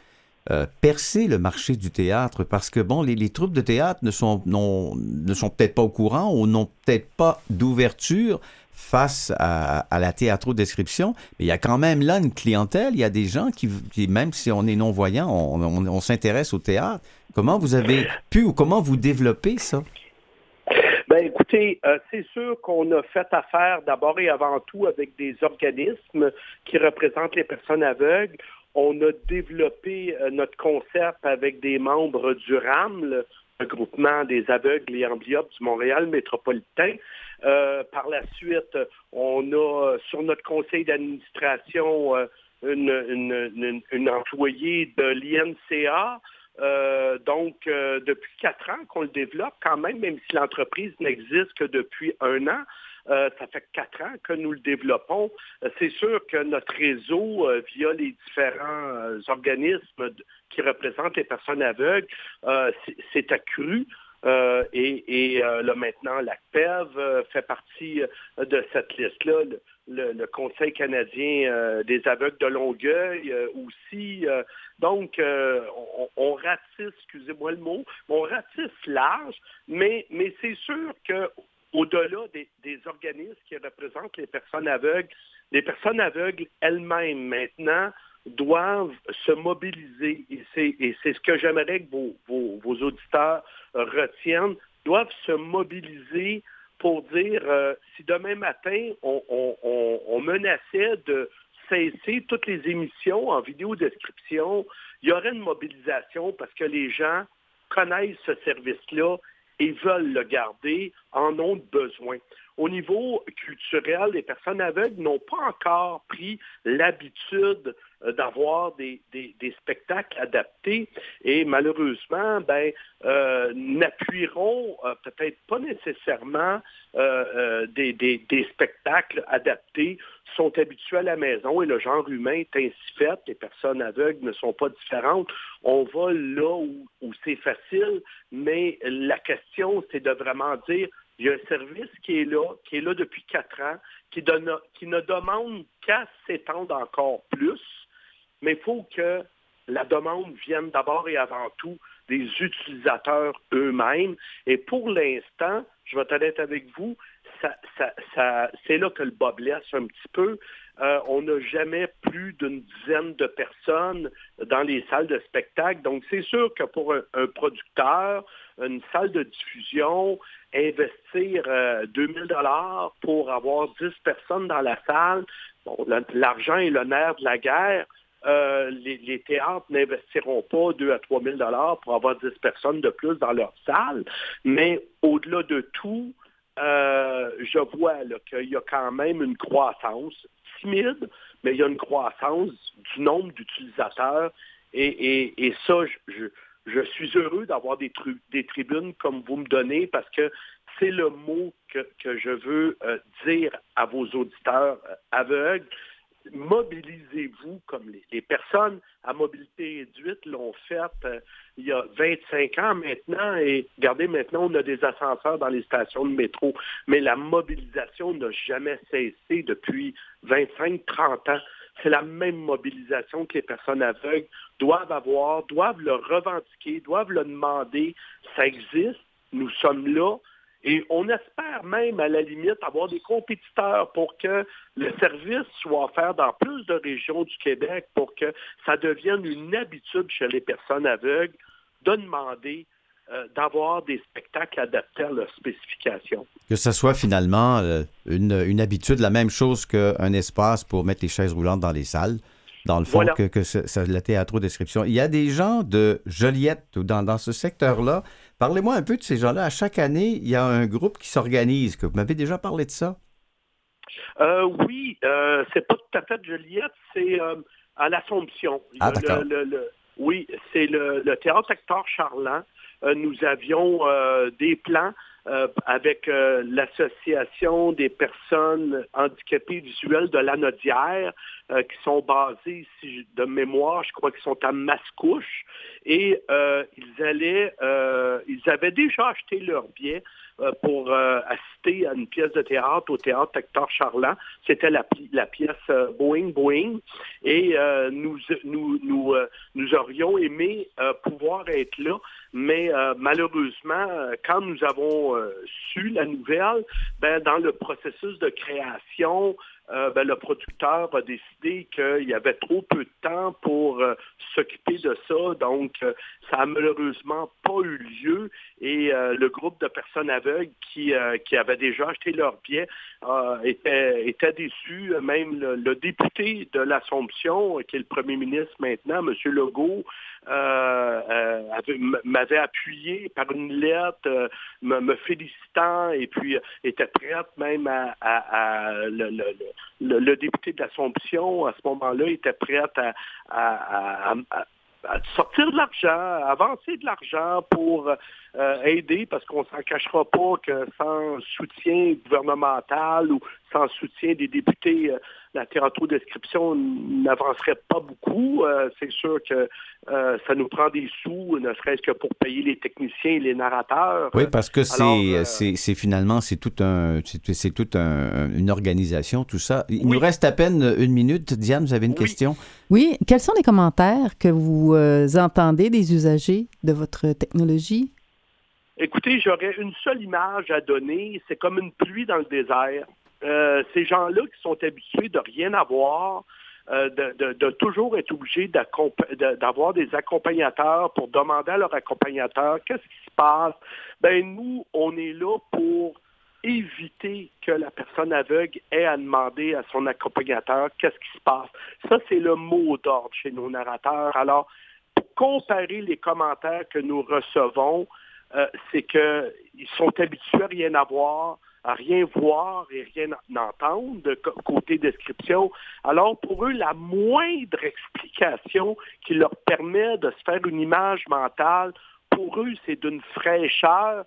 euh, percer le marché du théâtre? Parce que, bon, les, troupes de théâtre ne sont, ne sont peut-être pas au courant ou n'ont peut-être pas d'ouverture face à, la théâtro-description, mais il y a quand même là une clientèle, il y a des gens qui, même si on est non-voyant, on s'intéresse au théâtre. Comment vous avez pu ou comment vous développez ça? Ben, écoutez, euh, c'est sûr qu'on a fait affaire d'abord et avant tout avec des organismes qui représentent les personnes aveugles. on a développé notre concept avec des membres du RAM, le, groupement des aveugles et amblyopes du Montréal métropolitain. par la suite, on a sur notre conseil d'administration une, une, employée de l'INCA. Euh, donc, euh, depuis quatre ans qu'on le développe, quand même, même si l'entreprise n'existe que depuis un an, euh, ça fait quatre ans que nous le développons. C'est sûr que notre réseau, via les différents organismes qui représentent les personnes aveugles, s'est accru. Et, là maintenant, la PEV fait partie de cette liste-là le, Conseil canadien euh, des aveugles de Longueuil euh, aussi. Euh, donc, on, ratisse, excusez-moi le mot, on ratisse large, mais, mais c'est sûr que au-delà des, organismes qui représentent les personnes aveugles, les personnes aveugles elles-mêmes maintenant doivent se mobiliser, et c'est ce que j'aimerais que vos, auditeurs retiennent, doivent se mobiliser pour dire euh, si demain matin, on, menaçait de cesser toutes les émissions en vidéo description, il y aurait une mobilisation parce que les gens connaissent ce service-là et veulent le garder, en ont besoin. Au niveau culturel, les personnes aveugles n'ont pas encore pris l'habitude euh, d'avoir des, spectacles adaptés et malheureusement, ben, euh, n'appuieront euh, peut-être pas nécessairement des, spectacles adaptés, sont habitués à la maison et le genre humain est ainsi fait, les personnes aveugles ne sont pas différentes. On va là où c'est facile, mais la question, c'est de vraiment dire il y a un service qui est là, qui est là depuis quatre ans, qui, ne demande qu'à s'étendre encore plus, mais il faut que la demande vienne d'abord et avant tout des utilisateurs eux-mêmes. Et pour l'instant, je vais être honnête avec vous, c'est là que le bas blesse un petit peu. Euh, on n'a jamais plus d'une dizaine de personnes dans les salles de spectacle. Donc, c'est sûr que pour un, producteur, une salle de diffusion, investir 2000 euh, dollars pour avoir 10 personnes dans la salle, l'argent est le nerf de la guerre. Euh, les, théâtres n'investiront pas 2 à 3 000 dollars pour avoir 10 personnes de plus dans leur salle. Mais au-delà de tout, je vois qu'il y a quand même une croissance timide, mais il y a une croissance du nombre d'utilisateurs. Et, ça, je, suis heureux d'avoir des, des, tribunes comme vous me donnez parce que c'est le mot que, je veux euh, dire à vos auditeurs euh, aveugles mobilisez-vous comme les, personnes à mobilité réduite l'ont fait euh, il y a 25 ans maintenant et regardez maintenant on a des ascenseurs dans les stations de métro mais la mobilisation n'a jamais cessé depuis 25-30 ans. C'est la même mobilisation que les personnes aveugles doivent avoir, doivent le revendiquer, doivent le demander. Ça existe, nous sommes là, et on espère même, à la limite, avoir des compétiteurs pour que le service soit offert dans plus de régions du Québec pour que ça devienne une habitude chez les personnes aveugles de demander euh, d'avoir des spectacles adaptés à leurs spécifications. Que ce soit finalement euh, une, habitude, la même chose qu'un espace pour mettre les chaises roulantes dans les salles dans le fond, que, que ce, la théâtro-description. Il y a des gens de Joliette ou dans, dans ce secteur-là. Parlez-moi un peu de ces gens-là. À chaque année, il y a un groupe qui s'organise. Vous m'avez déjà parlé de ça? Euh, oui, euh, c'est pas tout à fait Joliette, c'est euh, à l'Assomption. Ah, oui, c'est le, théâtre Hector Charland. Nous avions des plans euh, avec euh, l'Association des personnes handicapées visuelles de l'Anodière, euh, qui sont basées ici de mémoire, je crois qu'ils sont à Mascouche, et ils allaient, ils avaient déjà acheté leur billet pour assister à une pièce de théâtre au théâtre Hector Charland. C'était la, pièce Boeing Boeing. Et nous, nous, nous, nous, aurions aimé pouvoir être là, mais malheureusement, quand nous avons su la nouvelle, ben, dans le processus de création, euh, ben, le producteur a décidé qu'il y avait trop peu de temps pour euh, s'occuper de ça. Donc, euh, ça a malheureusement pas eu lieu. Et le groupe de personnes aveugles qui, qui avaient déjà acheté leur billet était, était déçu. Même le, député de l'Assomption, qui est le premier ministre maintenant, M. Legault, m'avait appuyé par une lettre me, félicitant et puis était prête même à, le, le, député de l'Assomption, à ce moment-là, était prêt à, sortir de l'argent, avancer de l'argent pour euh, aider, parce qu'on ne s'en cachera pas que sans soutien gouvernemental ou sans soutien des députés, euh, la théâtro-description n'avancerait pas beaucoup. Euh, c'est sûr que ça nous prend des sous, ne serait-ce que pour payer les techniciens et les narrateurs. Oui, parce que c'est finalement, c'est tout un, c'est toute une organisation, tout ça. Il nous reste à peine une minute. Diane, vous avez une question? Oui. Quels sont les commentaires que vous entendez des usagers de votre technologie? Écoutez, j'aurais une seule image à donner. C'est comme une pluie dans le désert. Euh, ces gens-là qui sont habitués de rien avoir, euh, de, toujours être obligés d'avoir des accompagnateurs pour demander à leur accompagnateur qu'est-ce qui se passe? Ben nous, on est là pour éviter que la personne aveugle ait à demander à son accompagnateur qu'est-ce qui se passe? Ça, c'est le mot d'ordre chez nos narrateurs. Alors, pour comparer les commentaires que nous recevons, euh, c'est qu'ils sont habitués à rien avoir, à rien voir et rien entendre de côté description. Alors pour eux, la moindre explication qui leur permet de se faire une image mentale, pour eux, c'est d'une fraîcheur.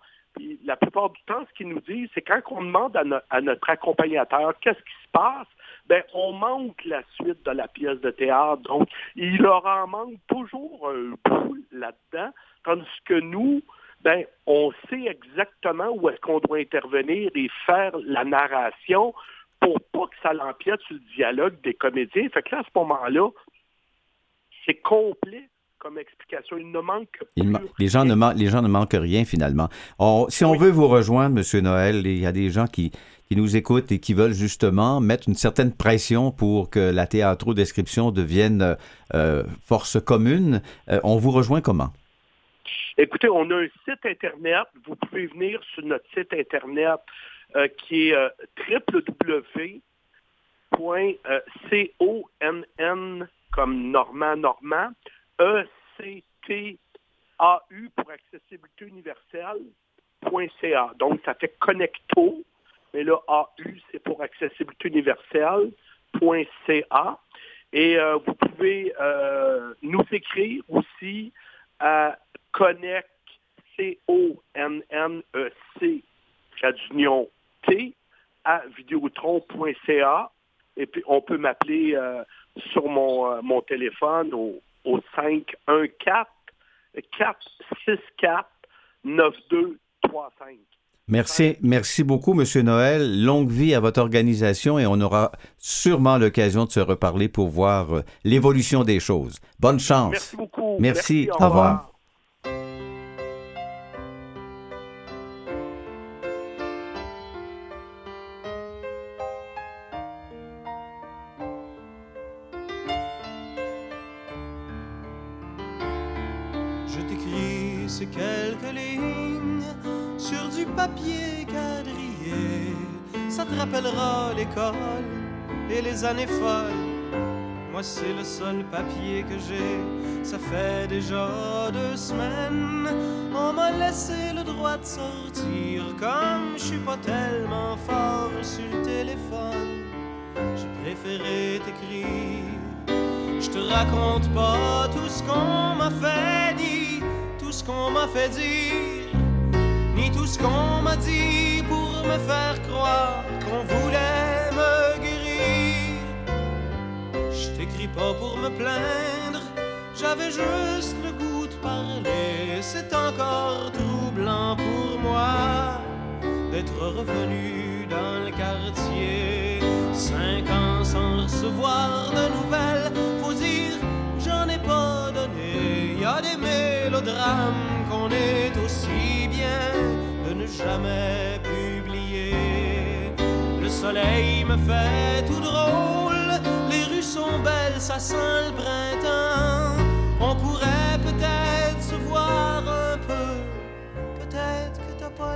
La plupart du temps, ce qu'ils nous disent, c'est quand on demande à, notre accompagnateur qu'est-ce qui se passe, ben, on manque la suite de la pièce de théâtre. Donc, il leur en manque toujours un bout là-dedans, tandis que nous, ben, on sait exactement où est-ce qu'on doit intervenir et faire la narration pour pas que ça l'empiète sur le dialogue des comédiens. Fait que là, à ce moment-là, c'est complet comme explication. Il ne manque les, gens ne les gens ne manquent rien finalement. si on veut vous rejoindre, M. Noël, il y a des gens qui, qui nous écoutent et qui veulent justement mettre une certaine pression pour que la théâtro-description devienne euh, force commune. Euh, on vous rejoint comment? Écoutez, on a un site Internet. Vous pouvez venir sur notre site Internet euh, qui est euh, www.conn comme Normand Normand, E-C-T-A-U pour accessibilité universelle.ca. Donc, ça fait connecto, mais là, A-U, c'est pour accessibilité universelle.ca. Et euh, vous pouvez nous écrire aussi à Connect, C-O-N-N-E-C, d'union T, à vidéotron.ca. Et puis, on peut m'appeler euh, sur mon, euh, mon téléphone au, au 514 464 9235. Merci, merci beaucoup, Monsieur Noël. Longue vie à votre organisation et on aura sûrement l'occasion de se reparler pour voir euh, l'évolution des choses. Bonne chance. Merci beaucoup. Merci. au, revoir. Papier que j'ai. Ça fait déjà deux semaines. On m'a laissé le droit de sortir. Comme je suis pas tellement fort sur le téléphone, j'ai préféré t'écrire. Je te raconte pas tout ce qu'on m'a fait dire, tout ce qu'on m'a fait dire, ni tout ce qu'on m'a dit pour me faire croire qu'on voulait Je t'écris pas pour me plaindre, j'avais juste le goût de parler. C'est encore troublant pour moi d'être revenu dans le quartier. Cinq ans sans recevoir de nouvelles, faut dire j'en ai pas donné. Y a des mélodrames qu'on est aussi bien de ne jamais publier soleil me fait tout drôle. Sont belles, ça sent le printemps. On pourrait peut-être se voir un peu. Peut-être que t'as pas.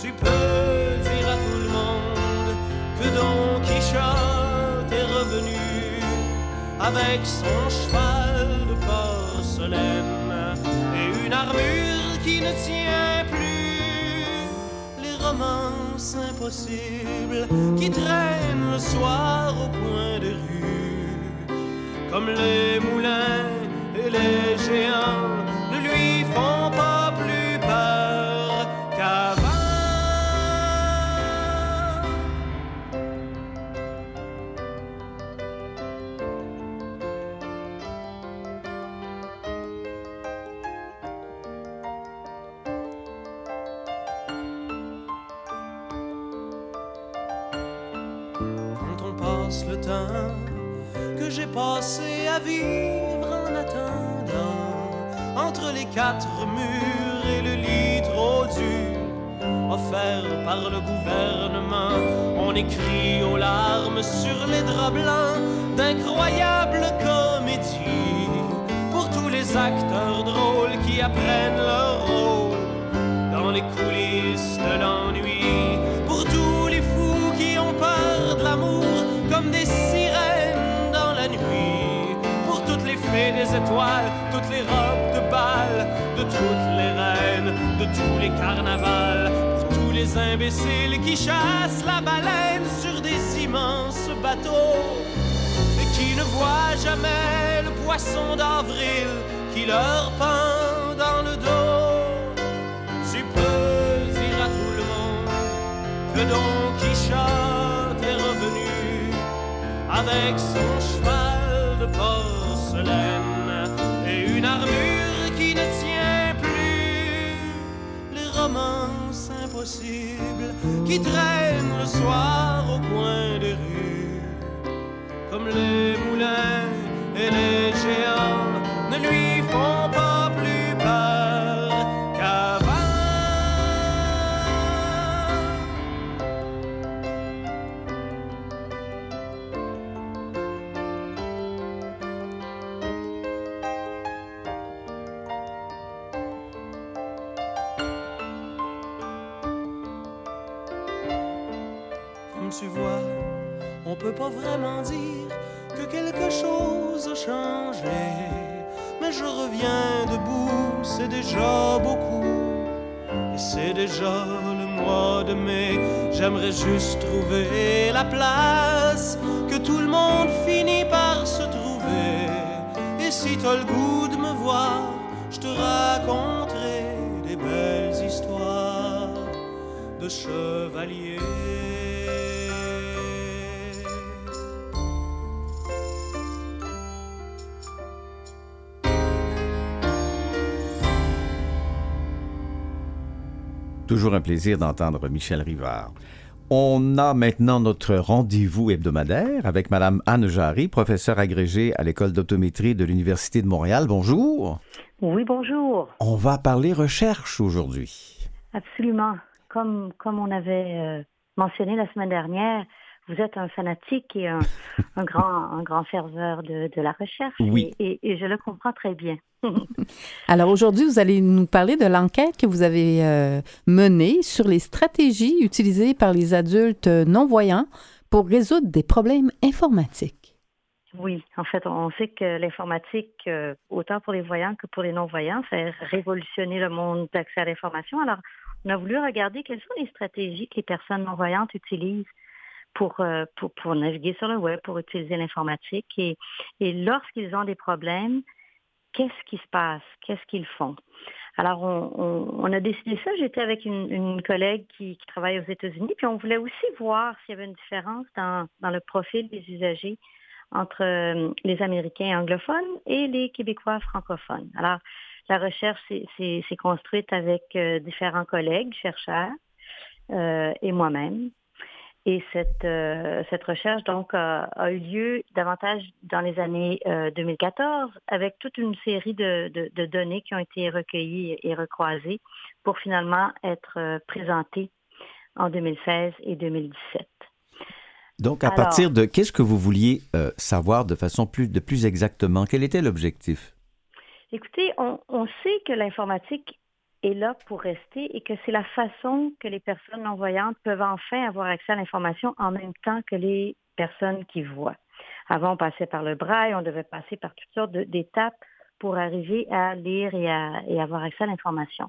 Tu peux dire à tout le monde que Don Quichotte est revenu avec son cheval de porcelaine et une armure qui ne tient plus. Les romances impossibles qui traînent le soir au coin des rues, comme les moulins et les géants le poisson d'avril qui leur pend dans le dos. Tu peux dire à tout le monde que Don Quichotte est revenu avec son cheval de porcelaine et une armure qui ne tient plus. Les romances impossibles qui traînent le soir au coin des rues, comme les moulins et les géants ne lui Toujours un plaisir d'entendre Michel Rivard. On a maintenant notre rendez-vous hebdomadaire avec Madame Anne Jarry, professeure agrégée à l'École d'optométrie de l'Université de Montréal. Bonjour. Oui, bonjour. On va parler recherche aujourd'hui. Absolument. Comme, comme on avait euh, mentionné la semaine dernière, vous êtes un fanatique et un, [LAUGHS] un grand, un grand ferveur de, de la recherche. Oui. Et, et- et je le comprends très bien. [LAUGHS] Alors aujourd'hui, vous allez nous parler de l'enquête que vous avez euh, menée sur les stratégies utilisées par les adultes non-voyants pour résoudre des problèmes informatiques. Oui, en fait, on sait que l'informatique, euh, autant pour les voyants que pour les non-voyants, ça a révolutionné le monde d'accès à l'information. Alors, on a voulu regarder quelles sont les stratégies que les personnes non-voyantes utilisent pour, euh, pour, pour naviguer sur le web, pour utiliser l'informatique. Et, et lorsqu'ils ont des problèmes, qu'est-ce qui se passe? Qu'est-ce qu'ils font? Alors, on, on- on a décidé ça. J'étais avec une, une collègue qui, qui travaille aux États-Unis, puis on voulait aussi voir s'il y avait une différence dans, dans le profil des usagers entre euh, les Américains anglophones et les Québécois francophones. Alors, la recherche s'est- construite avec euh, différents collègues, chercheurs euh, et moi-même. Et cette, euh, cette recherche, donc, a, a eu lieu davantage dans les années euh, 2014 avec toute une série de, de- de données qui ont été recueillies et recroisées pour finalement être euh, présentées en 2016 et 2017. Donc, à partir de qu'est-ce que vous vouliez euh, savoir de façon plus, de plus exactement? Quel était l'objectif? Écoutez, on, on sait que l'informatique est là pour rester et que c'est la façon que les personnes non-voyantes peuvent enfin avoir accès à l'information en même temps que les personnes qui voient. Avant, on passait par le braille, on devait passer par toutes sortes d'étapes pour arriver à lire et, à, et avoir accès à l'information.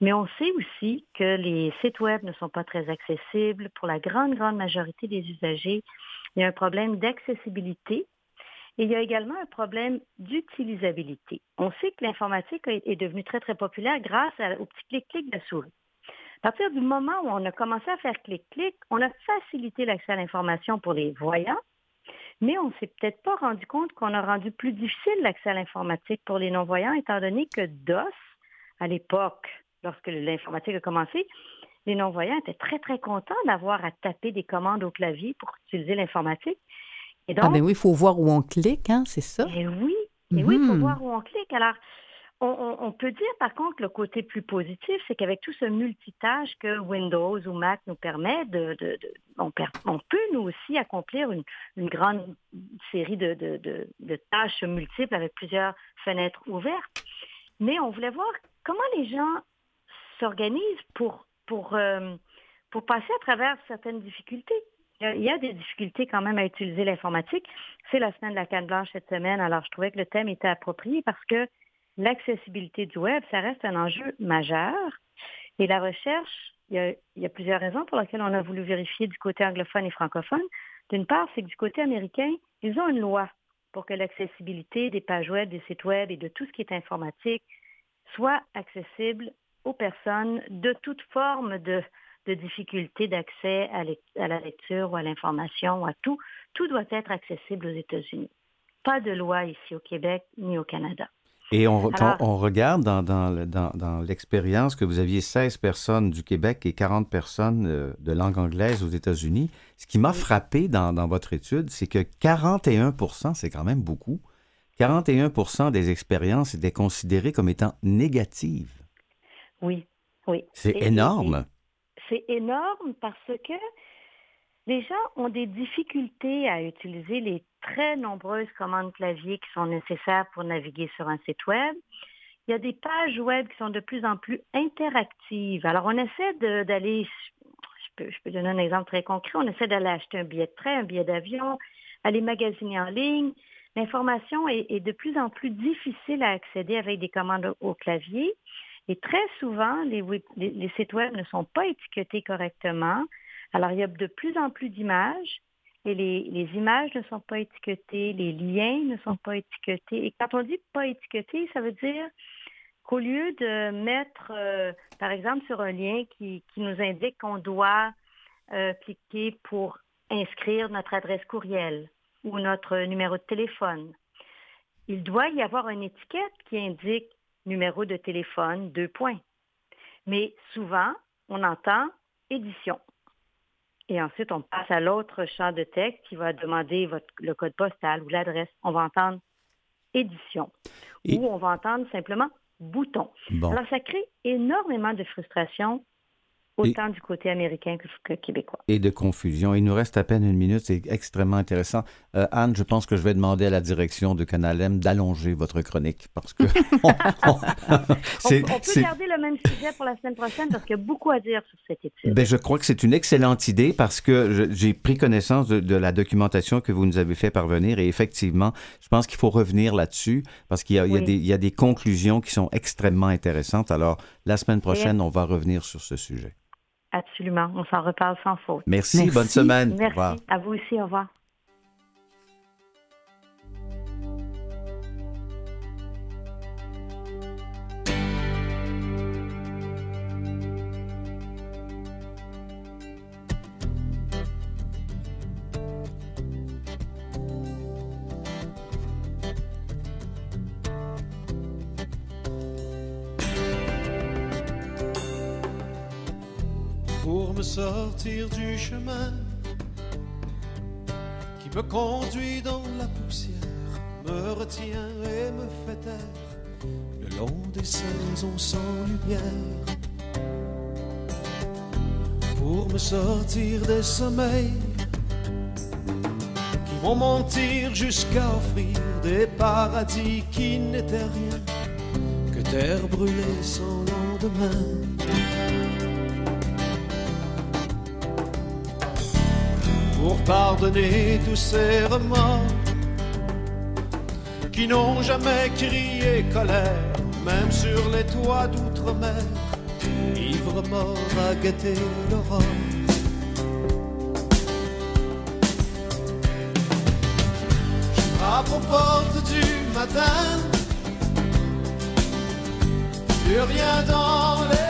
Mais on sait aussi que les sites web ne sont pas très accessibles. Pour la grande, grande majorité des usagers, il y a un problème d'accessibilité et il y a également un problème d'utilisabilité. On sait que l'informatique est devenue très, très populaire grâce au petit clic-clic de la souris. À partir du moment où on a commencé à faire clic-clic, on a facilité l'accès à l'information pour les voyants, mais on ne s'est peut-être pas rendu compte qu'on a rendu plus difficile l'accès à l'informatique pour les non-voyants, étant donné que DOS, à l'époque, lorsque l'informatique a commencé, les non-voyants étaient très, très contents d'avoir à taper des commandes au clavier pour utiliser l'informatique. Ah ben oui, il faut voir où on clique, hein, c'est ça? Et eh oui, et oui, il faut mhm. voir où on clique. Alors, on, peut dire par contre le côté plus positif, c'est qu'avec tout ce multitâche que Windows ou Mac nous permet, de, on, peut nous aussi accomplir une, grande série de, tâches multiples avec plusieurs fenêtres ouvertes. Mais on voulait voir comment les gens s'organisent pour, pour, euh, pour passer à travers certaines difficultés. Il y a des difficultés quand même à utiliser l'informatique. C'est la semaine de la canne blanche cette semaine, alors je trouvais que le thème était approprié parce que l'accessibilité du web, ça reste un enjeu majeur. Et la recherche, il y, a, plusieurs raisons pour lesquelles on a voulu vérifier du côté anglophone et francophone. D'une part, c'est que du côté américain, ils ont une loi pour que l'accessibilité des pages web, des sites web et de tout ce qui est informatique soit accessible aux personnes de toute forme de, de difficulté d'accès à, à, la lecture ou à l'information ou à tout. Tout doit être accessible aux États-Unis. Pas de loi ici au Québec ni au Canada. Et on, quand on regarde dans, dans, dans, l'expérience que vous aviez 16 personnes du Québec et 40 personnes euh, de langue anglaise aux États-Unis, ce qui m'a frappé dans, votre étude, c'est que 41% c'est quand même beaucoup, 41% des expériences étaient considérées comme étant négatives. Oui, oui. C'est énorme. C'est énorme parce que les gens ont des difficultés à utiliser les très nombreuses commandes clavier qui sont nécessaires pour naviguer sur un site web. Il y a des pages web qui sont de plus en plus interactives. Alors, on essaie d'aller, je peux, donner un exemple très concret, on essaie d'aller acheter un billet de train, un billet d'avion, aller magasiner en ligne. L'information est, de plus en plus difficile à accéder avec des commandes au, clavier. Et très souvent, les sites web ne sont pas étiquetés correctement. Alors, il y a de plus en plus d'images et les, images ne sont pas étiquetées, les liens ne sont pas étiquetés. Et quand on dit pas étiqueté, ça veut dire qu'au lieu de mettre, euh, par exemple, sur un lien qui, nous indique qu'on doit euh, cliquer pour inscrire notre adresse courriel ou notre numéro de téléphone, il doit y avoir une étiquette qui indique numéro de téléphone, deux points. Mais souvent, on entend édition. Et ensuite, on passe à l'autre champ de texte qui va demander votre, le code postal ou l'adresse. On va entendre édition ou on va entendre simplement bouton. Alors, ça crée énormément de frustration autant du côté américain que, québécois. Et de confusion. Il nous reste à peine une minute, c'est extrêmement intéressant. Euh, Anne, je pense que je vais demander à la direction de Canal M d'allonger votre chronique parce que... [LAUGHS] on, peut garder le même sujet pour la semaine prochaine parce qu'il y a beaucoup à dire sur cette étude. Ben, je crois que c'est une excellente idée parce que j'ai pris connaissance de, la documentation que vous nous avez fait parvenir et effectivement, je pense qu'il faut revenir là-dessus parce qu'il y, y, a des conclusions qui sont extrêmement intéressantes. Alors, la semaine prochaine, on va revenir sur ce sujet. Absolument. On s'en reparle sans faute. Merci. Bonne semaine. Merci. Au revoir. À vous aussi. Au revoir. pour me sortir du chemin qui me conduit dans la poussière, me retient et me fait taire le long des saisons sans lumière. Pour me sortir des sommeils qui vont mentir jusqu'à offrir des paradis qui n'étaient rien que terre brûlée sans lendemain. pour pardonner tous ces remords qui n'ont jamais crié colère, même sur les toits d'outre-mer, ivre mort à guetter l'aurore. Je aux portes du matin, plus rien dans les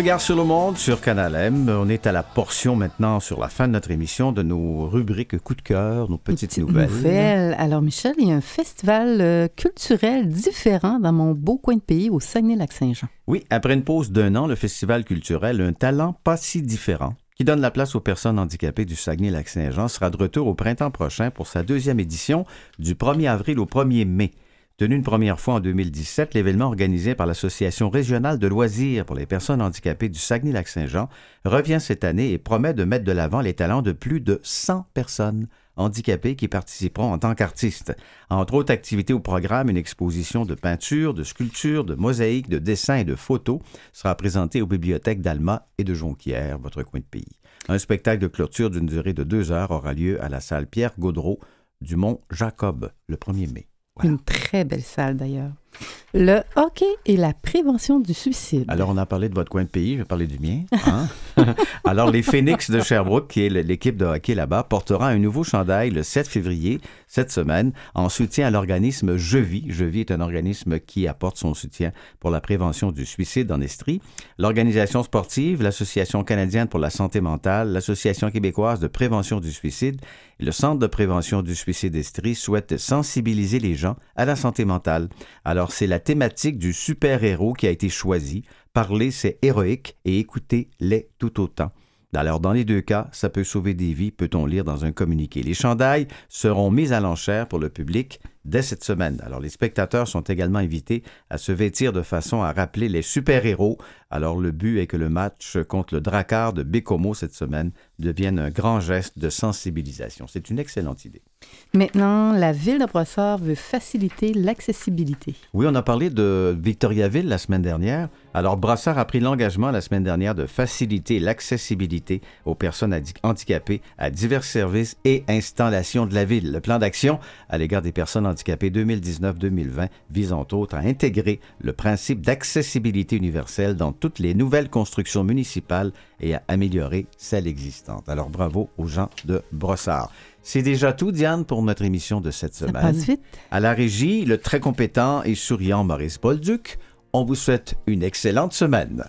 Regard sur le monde sur Canal M. On est à la portion maintenant sur la fin de notre émission de nos rubriques coup de cœur, nos petites, nouvelles. Alors Michel, il y a un festival euh, culturel différent dans mon beau coin de pays au Saguenay-Lac-Saint-Jean. Oui, après une pause d'un an, le festival culturel Un talent pas si différent qui donne la place aux personnes handicapées du Saguenay-Lac-Saint-Jean sera de retour au printemps prochain pour sa deuxième édition du 1er avril au 1er mai. Tenu une première fois en 2017, l'événement organisé par l'Association régionale de loisirs pour les personnes handicapées du Saguenay-Lac-Saint-Jean revient cette année et promet de mettre de l'avant les talents de plus de 100 personnes handicapées qui participeront en tant qu'artistes. Entre autres activités au programme, une exposition de peinture, de sculpture, de mosaïques, de dessins et de photos sera présentée aux bibliothèques d'Alma et de Jonquière, votre coin de pays. Un spectacle de clôture d'une durée de deux heures aura lieu à la salle Pierre Gaudreau du Mont Jacob le 1er mai. Une très belle salle d'ailleurs. Le hockey et la prévention du suicide. Alors, on a parlé de votre coin de pays, je vais parler du mien. Hein? [LAUGHS] Alors, les Phoenix de Sherbrooke, qui est l'équipe de hockey là-bas, portera un nouveau chandail le 7 février, cette semaine, en soutien à l'organisme Je Vis. Je Vis est un organisme qui apporte son soutien pour la prévention du suicide en Estrie. L'organisation sportive, l'Association canadienne pour la santé mentale, l'Association québécoise de prévention du suicide et le Centre de prévention du suicide Estrie souhaitent sensibiliser les gens à la santé mentale. Alors, alors, c'est la thématique du super-héros qui a été choisie. Parler, c'est héroïque et écouter l'est tout autant. Alors, dans les deux cas, ça peut sauver des vies, peut-on lire dans un communiqué. Les chandails seront mis à l'enchère pour le public dès cette semaine. Alors, les spectateurs sont également invités à se vêtir de façon à rappeler les super-héros. Alors, le but est que le match contre le Drakkar de Bécomo cette semaine devienne un grand geste de sensibilisation. C'est une excellente idée. Maintenant, la ville de Brossard veut faciliter l'accessibilité. Oui, on a parlé de Victoriaville la semaine dernière. Alors, Brossard a pris l'engagement la semaine dernière de faciliter l'accessibilité aux personnes handicapées à divers services et installations de la ville. Le plan d'action à l'égard des personnes handicapées 2019-2020 vise entre autres à intégrer le principe d'accessibilité universelle dans toutes les nouvelles constructions municipales et à améliorer celles existantes. Alors, bravo aux gens de Brossard. C'est déjà tout, Diane, pour notre émission de cette semaine. passe vite. À la régie, le très compétent et souriant Maurice Bolduc. On vous souhaite une excellente semaine.